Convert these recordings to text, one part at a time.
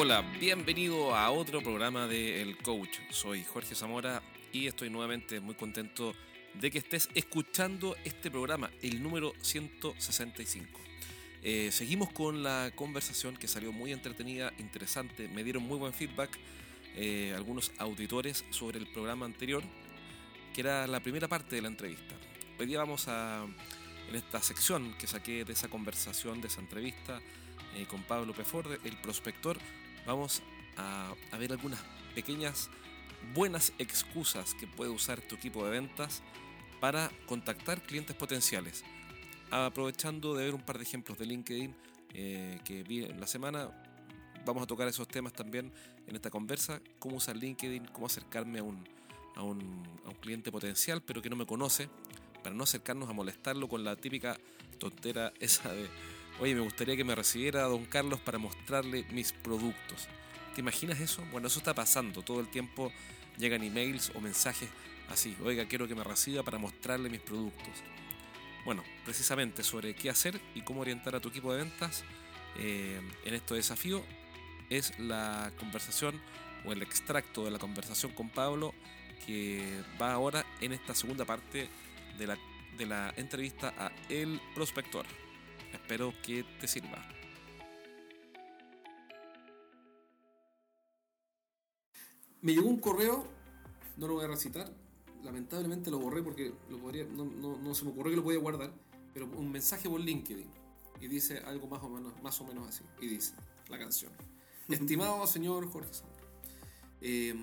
Hola, bienvenido a otro programa de El Coach. Soy Jorge Zamora y estoy nuevamente muy contento de que estés escuchando este programa, el número 165. Eh, seguimos con la conversación que salió muy entretenida, interesante, me dieron muy buen feedback eh, algunos auditores sobre el programa anterior, que era la primera parte de la entrevista. Hoy día vamos a, en esta sección que saqué de esa conversación, de esa entrevista eh, con Pablo Peforde, el prospector, vamos a, ver algunas pequeñas buenas excusas que puede usar tu equipo de ventas para contactar clientes potenciales. Aprovechando de ver un par de ejemplos de LinkedIn eh, que vi en la semana, vamos a tocar esos temas también en esta conversa, cómo usar LinkedIn, cómo acercarme a un, a un cliente potencial pero que no me conoce, para no acercarnos a molestarlo con la típica tontera esa de, oye, me gustaría que me recibiera don Carlos para mostrarle mis productos. ¿Te imaginas eso? Bueno, eso está pasando. Todo el tiempo llegan emails o mensajes así, oiga, quiero que me reciba para mostrarle mis productos. Bueno, precisamente sobre qué hacer y cómo orientar a tu equipo de ventas eh, en este desafío es la conversación o el extracto de la conversación con Pablo que va ahora en esta segunda parte de la, de la entrevista a El Prospector. Espero que te sirva. Me llegó un correo, no lo voy a recitar, lamentablemente lo borré porque lo podría, no, no, no se me ocurrió que lo podía guardar, pero un mensaje por LinkedIn y dice algo más o menos, más o menos así, y dice la canción. Estimado señor Jorge Sandra, eh,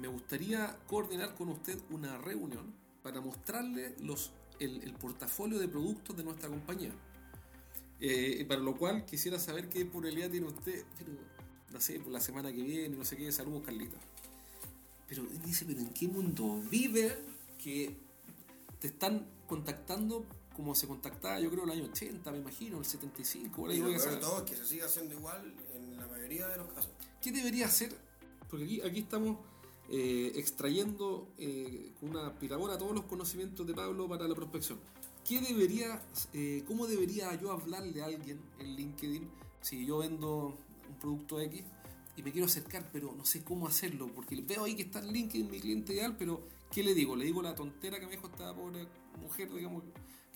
me gustaría coordinar con usted una reunión para mostrarle los, el, el portafolio de productos de nuestra compañía. Eh, para lo cual quisiera saber qué probabilidad tiene usted, pero no sé, por la semana que viene, no sé qué, saludos Carlita. Pero dice, pero ¿en qué mundo vive que te están contactando como se contactaba yo creo el año 80, me imagino, el 75, por ahí Y lo peor todo es que se sigue haciendo igual en la mayoría de los casos. ¿Qué debería hacer? Porque aquí, aquí estamos eh, extrayendo eh, con una aspiradora todos los conocimientos de Pablo para la prospección. ¿Qué debería, eh, ¿Cómo debería yo hablarle a alguien en LinkedIn si yo vendo un producto X y me quiero acercar, pero no sé cómo hacerlo? Porque veo ahí que está en LinkedIn mi cliente ideal, pero ¿qué le digo? Le digo la tontera que me dijo esta pobre mujer, digamos,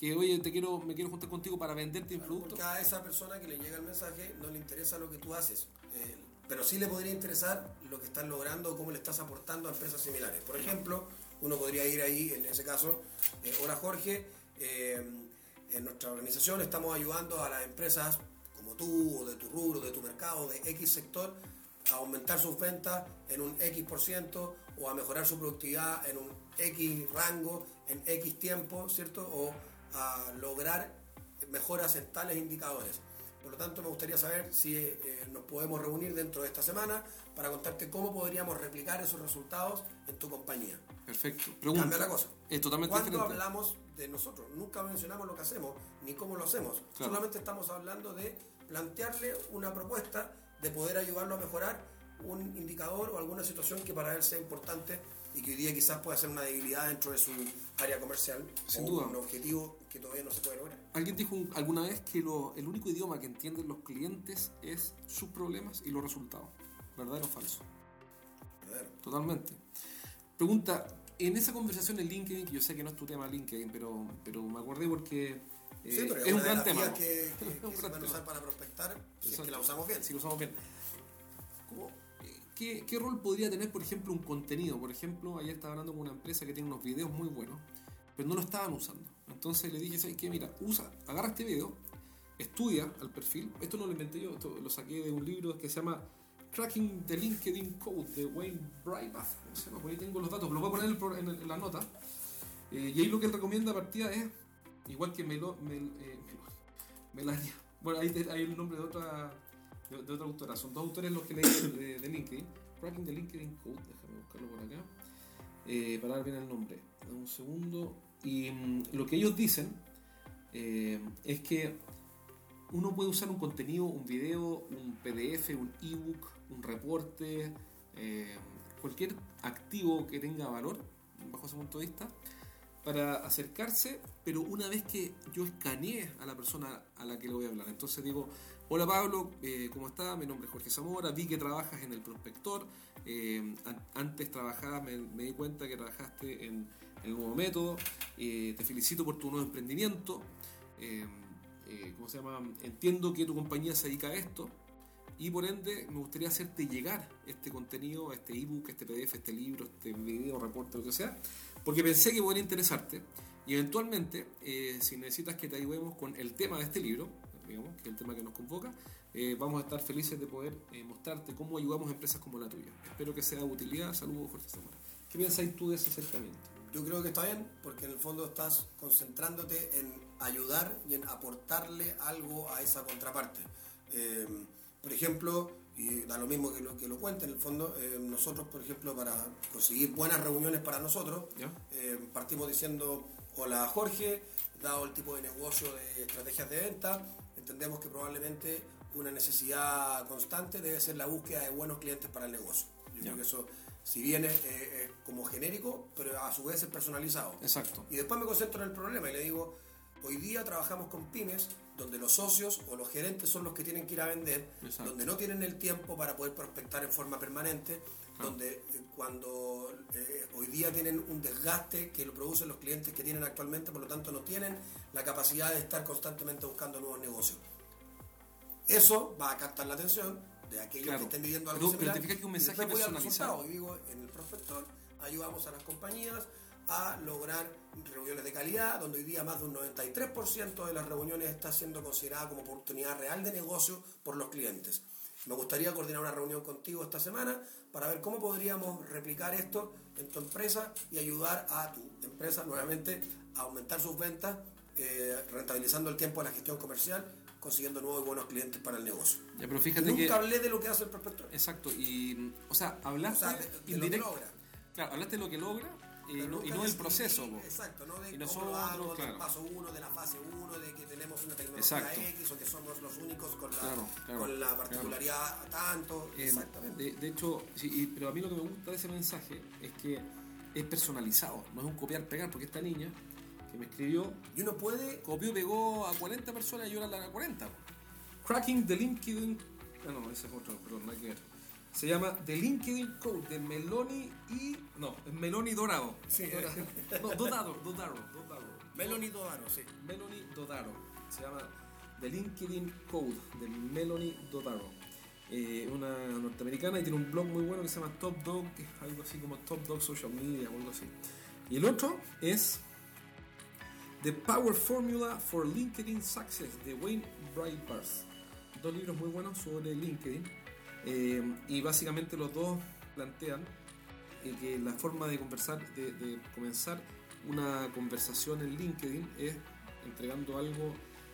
que oye, te quiero, me quiero juntar contigo para venderte mi producto. Porque a esa persona que le llega el mensaje no le interesa lo que tú haces, eh, pero sí le podría interesar lo que estás logrando o cómo le estás aportando a empresas similares. Por ejemplo, uno podría ir ahí, en ese caso, eh, hola Jorge, eh, en nuestra organización estamos ayudando a las empresas como tú, o de tu rubro, de tu mercado, de X sector, a aumentar sus ventas en un X por ciento o a mejorar su productividad en un X rango, en X tiempo, ¿cierto? O a lograr mejoras en tales indicadores. Por lo tanto, me gustaría saber si eh, nos podemos reunir dentro de esta semana para contarte cómo podríamos replicar esos resultados en tu compañía. Perfecto. Pregunta. Cambia la cosa. Es totalmente ¿Cuándo diferente. hablamos de nosotros? Nunca mencionamos lo que hacemos ni cómo lo hacemos. Claro. Solamente estamos hablando de plantearle una propuesta de poder ayudarlo a mejorar un indicador o alguna situación que para él sea importante y que hoy día quizás pueda ser una debilidad dentro de su área comercial Sin o duda. un objetivo que todavía no se puede lograr. Alguien dijo un- alguna vez que lo- el único idioma que entienden los clientes es sus problemas y los resultados. ¿Verdadero o falso? ¿verdad? Totalmente. Pregunta, en esa conversación en LinkedIn, que yo sé que no es tu tema LinkedIn, pero, pero me acordé porque eh, Sí, pero es un una de gran tema. que, que- Es que un se gran pueden tema. usar para prospectar si es que la usamos bien. Si lo usamos bien. ¿Cómo, qué, qué rol podría tener, por ejemplo, un contenido? Por ejemplo, ayer estaba hablando con una empresa que tiene unos videos muy buenos, pero no lo estaban usando. Entonces le dije, ¿sabes qué? Mira, usa, agarra este video, estudia al perfil. Esto no lo inventé yo, esto lo saqué de un libro que se llama Cracking the LinkedIn Code de Wayne. ¿Cómo se llama? Por ahí tengo los datos, lo voy a poner en, la nota. Eh, y ahí lo que recomienda a partida es, igual que Melo, Mel- eh, Melania. Bueno, ahí hay el nombre de otra, de, de otra autora. Son dos autores los que leí de, de- de LinkedIn. Cracking the LinkedIn Code, déjame buscarlo por acá. Eh, para dar bien el nombre. Un segundo. Y mm, lo que ellos dicen eh, es que uno puede usar un contenido, un video, un PDF, un ebook, un reporte, eh, cualquier activo que tenga valor, bajo ese punto de vista, para acercarse, pero una vez que yo escaneé a la persona a la que le voy a hablar. Entonces digo, Hola Pablo, eh, ¿cómo estás? Mi nombre es Jorge Zamora, vi que trabajas en el prospector, eh, an- antes trabajabas, me, me di cuenta que trabajaste en el nuevo método, te felicito por tu nuevo emprendimiento, ¿cómo se llama? Entiendo que tu compañía se dedica a esto y por ende me gustaría hacerte llegar este contenido, este ebook, este PDF, este libro, este video, reporte, lo que sea, porque pensé que podría interesarte y eventualmente, eh, si necesitas que te ayudemos con el tema de este libro, digamos, que es el tema que nos convoca, eh, vamos a estar felices de poder eh, mostrarte cómo ayudamos a empresas como la tuya. Espero que sea de utilidad. Saludos, Jorge Zamora. ¿Qué piensas tú de ese acercamiento? Yo creo que está bien, porque en el fondo estás concentrándote en ayudar y en aportarle algo a esa contraparte. Eh, por ejemplo, y da lo mismo que lo, que lo cuente, en el fondo, eh, nosotros, por ejemplo, para conseguir buenas reuniones para nosotros, eh, partimos diciendo, hola Jorge, dado el tipo de negocio de estrategias de venta, entendemos que probablemente una necesidad constante debe ser la búsqueda de buenos clientes para el negocio. Yo creo que eso, si bien es, eh, es como genérico, pero a su vez es personalizado. Exacto. Y después me concentro en el problema y le digo, hoy día trabajamos con pymes donde los socios o los gerentes son los que tienen que ir a vender, Exacto. donde no tienen el tiempo para poder prospectar en forma permanente, donde eh, cuando eh, hoy día tienen un desgaste que lo producen los clientes que tienen actualmente, por lo tanto no tienen la capacidad de estar constantemente buscando nuevos negocios. Eso va a captar la atención de aquellos Claro. que estén viviendo algo Pero- pero similar. te fijas que un mensaje personalizado. Y digo, en el prospector ayudamos a las compañías a lograr reuniones de calidad, donde hoy día más de un 93% de las reuniones está siendo considerada como oportunidad real de negocio por los clientes. Me gustaría coordinar una reunión contigo esta semana para ver cómo podríamos replicar esto en tu empresa y ayudar a tu empresa nuevamente a aumentar sus ventas, eh, rentabilizando el tiempo de la gestión comercial, consiguiendo nuevos y buenos clientes para el negocio. Ya, pero fíjate nunca que... hablé de lo que hace el prospector. Exacto, y... O sea, O hablaste sea, de, de lo que logra. Claro, hablaste de lo que logra y no, y no del proceso. po. Exacto, no de Y cómo nosotros, lo hago, claro. del paso 1, de la fase 1, de que tenemos una tecnología Exacto. X o que somos los únicos con la, Claro, claro, con la particularidad tanto. Eh, Exactamente. De, de hecho, sí, y- pero a mí lo que me gusta de ese mensaje es que es personalizado, no es un copiar-pegar, porque esta niña que me escribió y uno puede copió, pegó a 40 personas y yo la a 40. po. Cracking the LinkedIn. Ah, no, ese es otro, perdón, nada que ver. Se llama The LinkedIn Code de Meloni y. No, Meloni Dorado. Sí. No, Dodaro, Dodaro, Dodaro. Melanie Dodano, sí. Melanie Dodaro. Se llama The LinkedIn Code de Melanie Dodaro. Eh, una norteamericana y tiene un blog muy bueno que se llama Top Dog, que es algo así como Top Dog Social Media o algo así. Y el otro es The Power Formula for LinkedIn Success de Wayne Breitbarth. Dos libros muy buenos sobre LinkedIn. Eh, y básicamente los dos plantean eh, que la forma de conversar, de, de comenzar una conversación en LinkedIn es entregando algo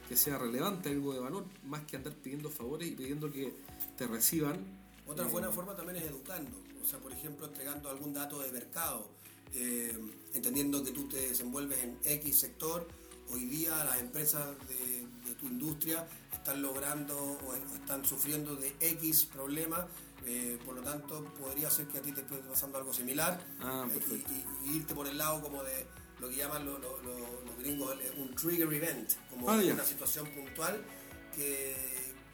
que sea relevante, algo de valor, más que andar pidiendo favores y pidiendo que te reciban. Otra Eh, buena forma también es educando, o sea, por ejemplo, entregando algún dato de mercado, eh, entendiendo que tú te desenvuelves en X sector. Hoy día las empresas de, de tu industria están logrando o están sufriendo de X problemas, eh, por lo tanto podría ser que a ti te esté pasando algo similar Ah, eh, y, irte por el lado como de lo que llaman lo- lo- lo- los gringos el- un trigger event, como Ah, una situación puntual que,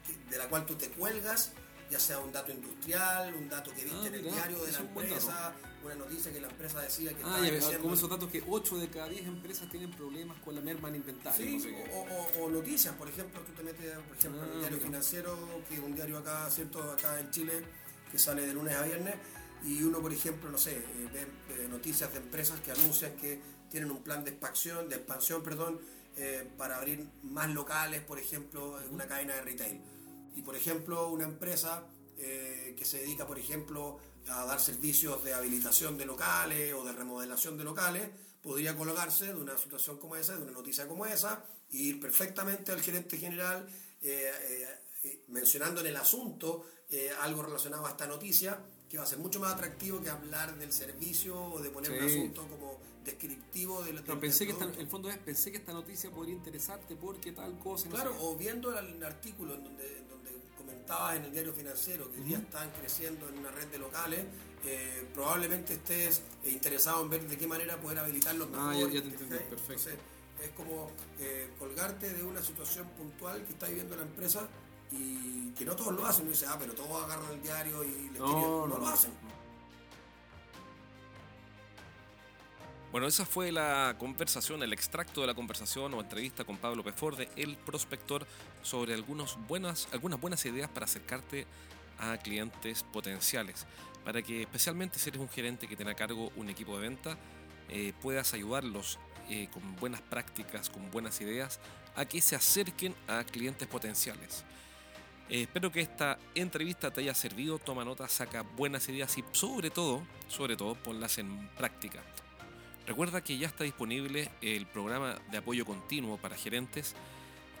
que- de la cual tú te cuelgas, ya sea un dato industrial, un dato que viste Ah, en el diario de la un empresa, una noticia que la empresa decía que Ah, ya, como esos datos que 8 de cada 10 empresas tienen problemas con la merma en inventario. Sí, no sé qué. o, o- o noticias, por ejemplo, tú te metes, por ejemplo, en Ah, el diario mira. financiero, que es un diario acá, ¿cierto? Acá en Chile, que sale de lunes a viernes, y uno, por ejemplo, no sé, eh, ve noticias de empresas que anuncian que tienen un plan de expansión, de expansión, perdón, eh, para abrir más locales, por ejemplo, en una cadena de retail. Y, por ejemplo, una empresa eh, que se dedica, por ejemplo, a dar servicios de habilitación de locales o de remodelación de locales, podría colgarse de una situación como esa, de una noticia como esa, e ir perfectamente al gerente general eh, eh, mencionando en el asunto algo relacionado a esta noticia, que va a ser mucho más atractivo que hablar del servicio o de poner un asunto como descriptivo del, Pero del- pensé que esta, el fondo es, pensé que esta noticia podría interesarte porque tal cosa. no Claro, sé o viendo el artículo en donde comentabas en el diario financiero que hoy día están creciendo en una red de locales, eh, probablemente estés interesado en ver de qué manera poder habilitarlos Ah, mejor. ya- ya te entendí, perfecto. Entonces, es como eh, colgarte de una situación puntual que está viviendo la empresa y que no todos lo hacen. Uno dice, ah, pero todos agarran el diario y les No, no, no, lo hacen. Bueno, esa fue la conversación, el extracto de la conversación o entrevista con Pablo Peforde, el prospector, sobre algunos buenas, algunas buenas ideas para acercarte a clientes potenciales. Para que especialmente si eres un gerente que tiene a cargo un equipo de venta, eh, puedas ayudarlos eh, con buenas prácticas, con buenas ideas, a que se acerquen a clientes potenciales. Eh, espero que esta entrevista te haya servido, toma nota, saca buenas ideas y sobre todo, sobre todo, ponlas en práctica. Recuerda que ya está disponible el programa de apoyo continuo para gerentes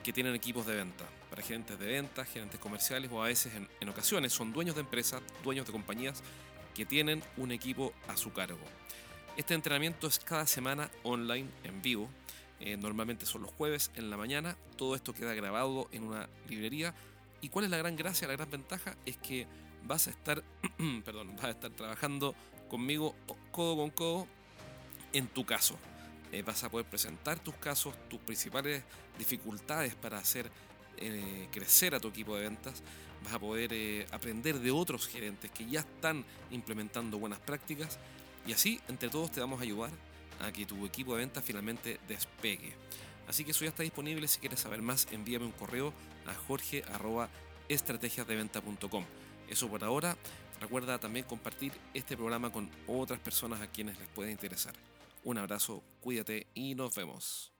que tienen equipos de venta, para gerentes de venta, gerentes comerciales o a veces en, en ocasiones son dueños de empresas, dueños de compañías que tienen un equipo a su cargo. Este entrenamiento es cada semana online en vivo. Eh, normalmente son los jueves en la mañana. Todo esto queda grabado en una librería. ¿Y cuál es la gran gracia, la gran ventaja? Es que vas a estar, perdón, vas a estar trabajando conmigo codo con codo en tu caso. Eh, vas a poder presentar tus casos, tus principales dificultades para hacer eh, crecer a tu equipo de ventas. Vas a poder eh, aprender de otros gerentes que ya están implementando buenas prácticas. Y así, entre todos, te vamos a ayudar a que tu equipo de ventas finalmente despegue. Así que eso ya está disponible. Si quieres saber más, envíame un correo a jorge.estrategiasdeventa.com. Eso por ahora. Recuerda también compartir este programa con otras personas a quienes les pueda interesar. Un abrazo, cuídate y nos vemos.